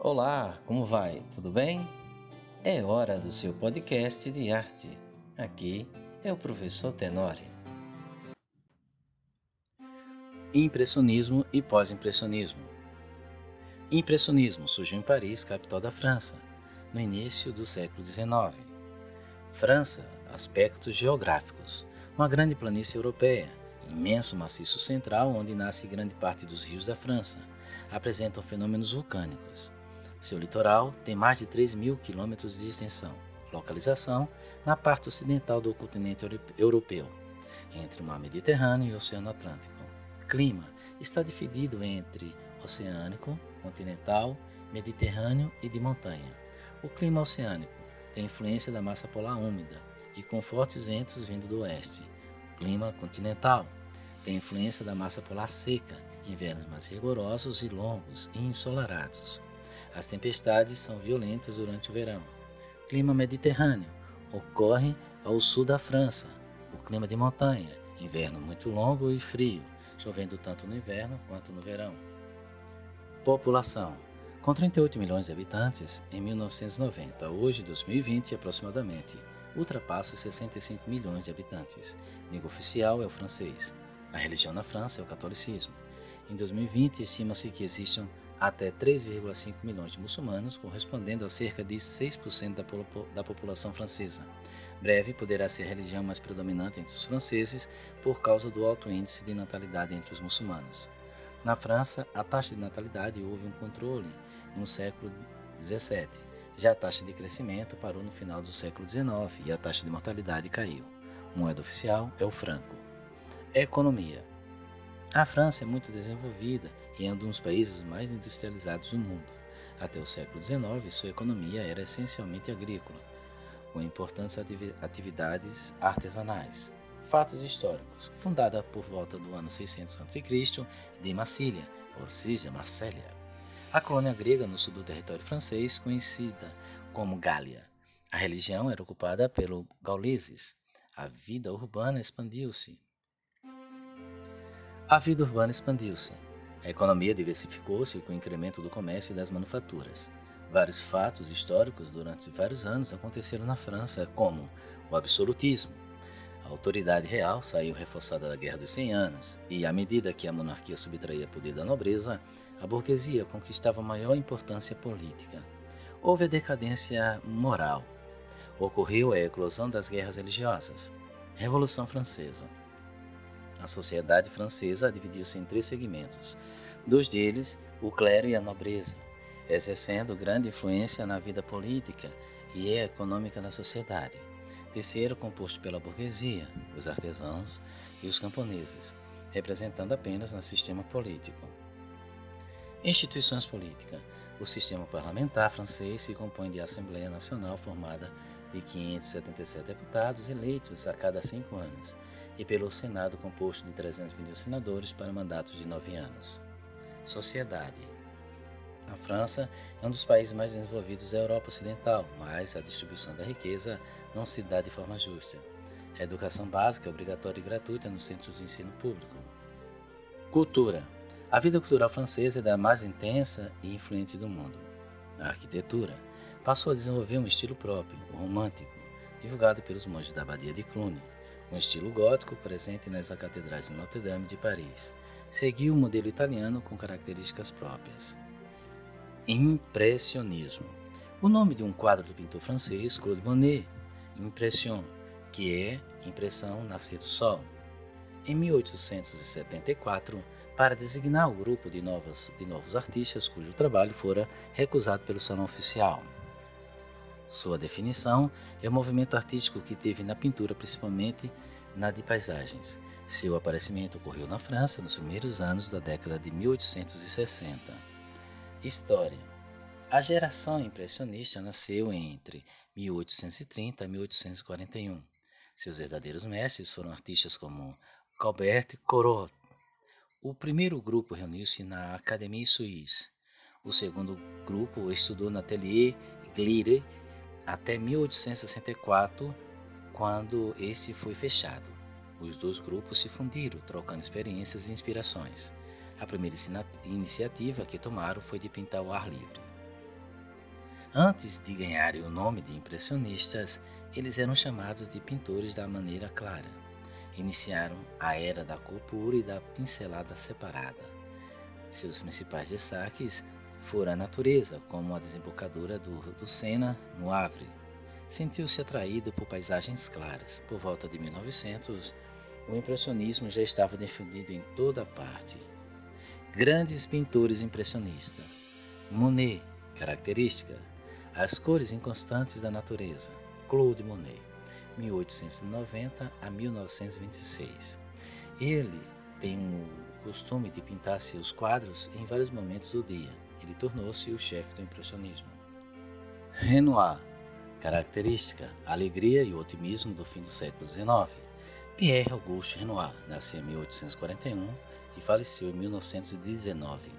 Olá, como vai? Tudo bem? É hora do seu podcast de arte. Aqui é o professor Tenório. Impressionismo e pós-impressionismo. Impressionismo surgiu em Paris, capital da França, no início do século XIX. França, aspectos geográficos. Uma grande planície europeia, imenso maciço central onde nasce grande parte dos rios da França, apresentam fenômenos vulcânicos. Seu litoral tem mais de 3 mil quilômetros de extensão. Localização na parte ocidental do continente europeu, entre o mar Mediterrâneo e o Oceano Atlântico. Clima está dividido entre oceânico, continental, mediterrâneo e de montanha. O clima oceânico tem influência da massa polar úmida e com fortes ventos vindo do oeste. O clima continental tem influência da massa polar seca, invernos mais rigorosos e longos e ensolarados. As tempestades são violentas durante o verão. Clima mediterrâneo ocorre ao sul da França. O clima de montanha, inverno muito longo e frio, chovendo tanto no inverno quanto no verão. População: com 38 milhões de habitantes em 1990, hoje 2020 aproximadamente, ultrapassa os 65 milhões de habitantes. Língua oficial é o francês. A religião na França é o catolicismo. Em 2020, estima-se que existam até 3,5 milhões de muçulmanos, correspondendo a cerca de 6% da, da população francesa. Breve poderá ser a religião mais predominante entre os franceses por causa do alto índice de natalidade entre os muçulmanos. Na França, a taxa de natalidade houve um controle no século XVII. Já a taxa de crescimento parou no final do século XIX e a taxa de mortalidade caiu. Moeda oficial é o franco. Economia. A França é muito desenvolvida e um dos países mais industrializados do mundo. Até o século XIX, sua economia era essencialmente agrícola, com importantes atividades artesanais. Fatos históricos. Fundada por volta do ano 600 a.C., de Massília, ou seja, Massélia, a colônia grega no sul do território francês, conhecida como Gália. A religião era ocupada pelos gauleses. A vida urbana expandiu-se, a vida urbana expandiu-se. A economia diversificou-se com o incremento do comércio e das manufaturas. Vários fatos históricos durante vários anos aconteceram na França, como o absolutismo. A autoridade real saiu reforçada da Guerra dos Cem Anos, e à medida que a monarquia subtraía poder da nobreza, a burguesia conquistava maior importância política. Houve a decadência moral. Ocorreu a eclosão das guerras religiosas. Revolução Francesa. Sociedade francesa dividiu-se em três segmentos, dois deles o clero e a nobreza, exercendo grande influência na vida política e econômica da sociedade. Terceiro, composto pela burguesia, os artesãos e os camponeses, representando apenas no sistema político. Instituições políticas. O sistema parlamentar francês se compõe de Assembleia Nacional formada de 577 deputados eleitos a cada cinco anos e pelo Senado composto de 321 senadores para mandatos de nove anos. Sociedade. A França é um dos países mais desenvolvidos da Europa Ocidental, mas a distribuição da riqueza não se dá de forma justa. A educação básica é obrigatória e gratuita nos centros de ensino público. Cultura. A vida cultural francesa é da mais intensa e influente do mundo. A arquitetura passou a desenvolver um estilo próprio, o romântico, divulgado pelos monges da Abadia de Cluny, um estilo gótico presente nas catedrais de Notre-Dame de Paris. Seguiu o modelo italiano com características próprias. Impressionismo. O nome de um quadro do pintor francês Claude Monet, Impression, que é impressão nascer do sol. Em 1874, para designar o grupo de, novas, de novos artistas cujo trabalho fora recusado pelo Salão Oficial. Sua definição é o movimento artístico que teve na pintura, principalmente na de paisagens. Seu aparecimento ocorreu na França nos primeiros anos da década de 1860. História: A geração impressionista nasceu entre 1830 e 1841. Seus verdadeiros mestres foram artistas como Colbert Corot. O primeiro grupo reuniu-se na Académie Suisse. O segundo grupo estudou na Atelier Glitter até 1864, quando esse foi fechado. Os dois grupos se fundiram, trocando experiências e inspirações. A primeira iniciativa que tomaram foi de pintar o ar livre. Antes de ganharem o nome de impressionistas, eles eram chamados de pintores da maneira clara. Iniciaram a era da cor pura e da pincelada separada. Seus principais destaques foram a natureza, como a desembocadura do, do Sena, no Havre. Sentiu-se atraído por paisagens claras. Por volta de 1900, o impressionismo já estava defendido em toda parte. Grandes pintores impressionistas. Monet, característica, as cores inconstantes da natureza. Claude Monet, 1890 a 1926. Ele tem o costume de pintar seus quadros em vários momentos do dia. Ele tornou-se o chefe do impressionismo. Renoir, característica, alegria e otimismo do fim do século XIX. Pierre Auguste Renoir nasceu em 1841 e faleceu em 1919.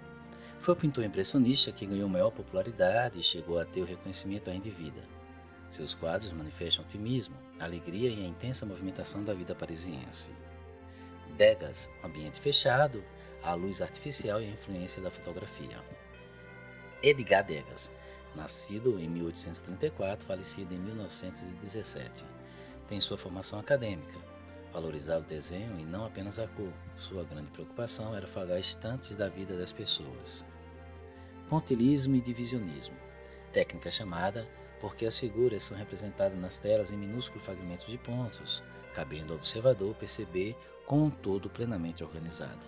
Foi o pintor impressionista que ganhou maior popularidade e chegou a ter o reconhecimento ainda de vida. Seus quadros manifestam otimismo, alegria e a intensa movimentação da vida parisiense. Degas, ambiente fechado, a luz artificial e a influência da fotografia. Edgar Degas, nascido em 1834, falecido em 1917, tem sua formação acadêmica, Valorizava o desenho e não apenas a cor. Sua grande preocupação era falar estantes da vida das pessoas. Pontilismo e divisionismo. Técnica chamada porque as figuras são representadas nas telas em minúsculos fragmentos de pontos, cabendo ao observador perceber como um todo plenamente organizado.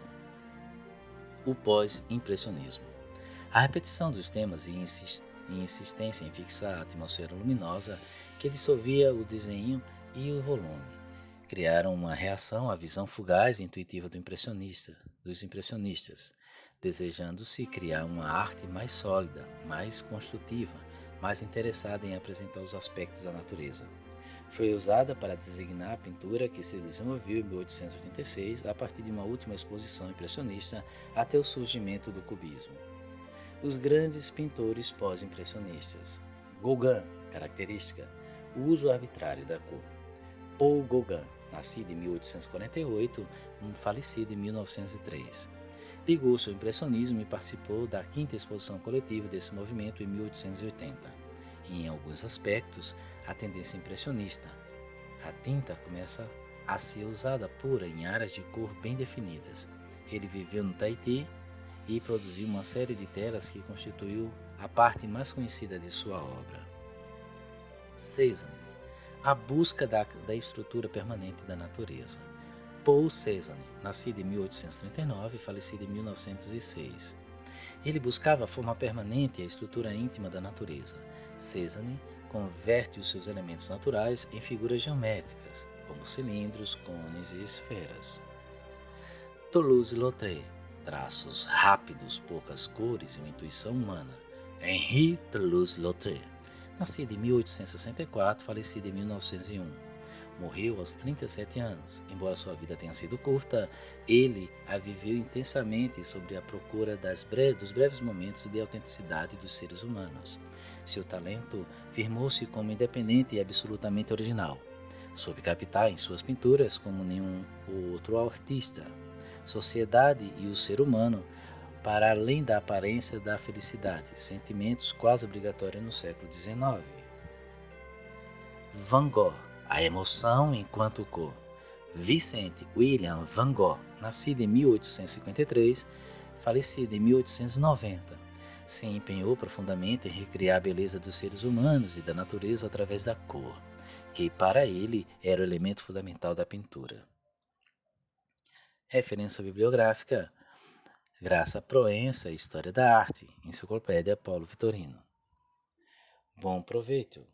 O pós-impressionismo. A repetição dos temas e insistência em fixar a atmosfera luminosa que dissolvia o desenho e o volume criaram uma reação à visão fugaz e intuitiva do impressionista, dos impressionistas, desejando-se criar uma arte mais sólida, mais construtiva, mais interessada em apresentar os aspectos da natureza. Foi usada para designar a pintura que se desenvolveu em 1886 a partir de uma última exposição impressionista até o surgimento do cubismo. Os grandes pintores pós-impressionistas. Gauguin, característica, o uso arbitrário da cor. Paul Gauguin, nascido em 1848, falecido em 1903. Ligou-se ao impressionismo e participou da quinta exposição coletiva desse movimento em 1880. E, em alguns aspectos, a tendência impressionista. A tinta começa a ser usada pura em áreas de cor bem definidas. Ele viveu no Tahiti e produziu uma série de telas que constituiu a parte mais conhecida de sua obra. Cézanne a busca da, da estrutura permanente da natureza. Paul Cézanne, nascido em 1839 e falecido em 1906. Ele buscava a forma permanente e a estrutura íntima da natureza. Cézanne converte os seus elementos naturais em figuras geométricas, como cilindros, cones e esferas. Toulouse-Lautrec, traços rápidos, poucas cores e uma intuição humana. Henri Toulouse-Lautrec Nascido em 1864, falecido em 1901. Morreu aos 37 anos. Embora sua vida tenha sido curta, ele a viveu intensamente sobre a procura dos breves momentos de autenticidade dos seres humanos. Seu talento firmou-se como independente e absolutamente original. Soube captar em suas pinturas, como nenhum outro artista, sociedade e o ser humano para além da aparência da felicidade, sentimentos quase obrigatórios no século XIX. Van Gogh, a emoção enquanto cor. Vicente William Van Gogh, nascido em 1853, falecido em 1890, se empenhou profundamente em recriar a beleza dos seres humanos e da natureza através da cor, que para ele era o elemento fundamental da pintura. Referência bibliográfica Graça Proença, História da Arte, Enciclopédia Paulo Vitorino. Bom proveito!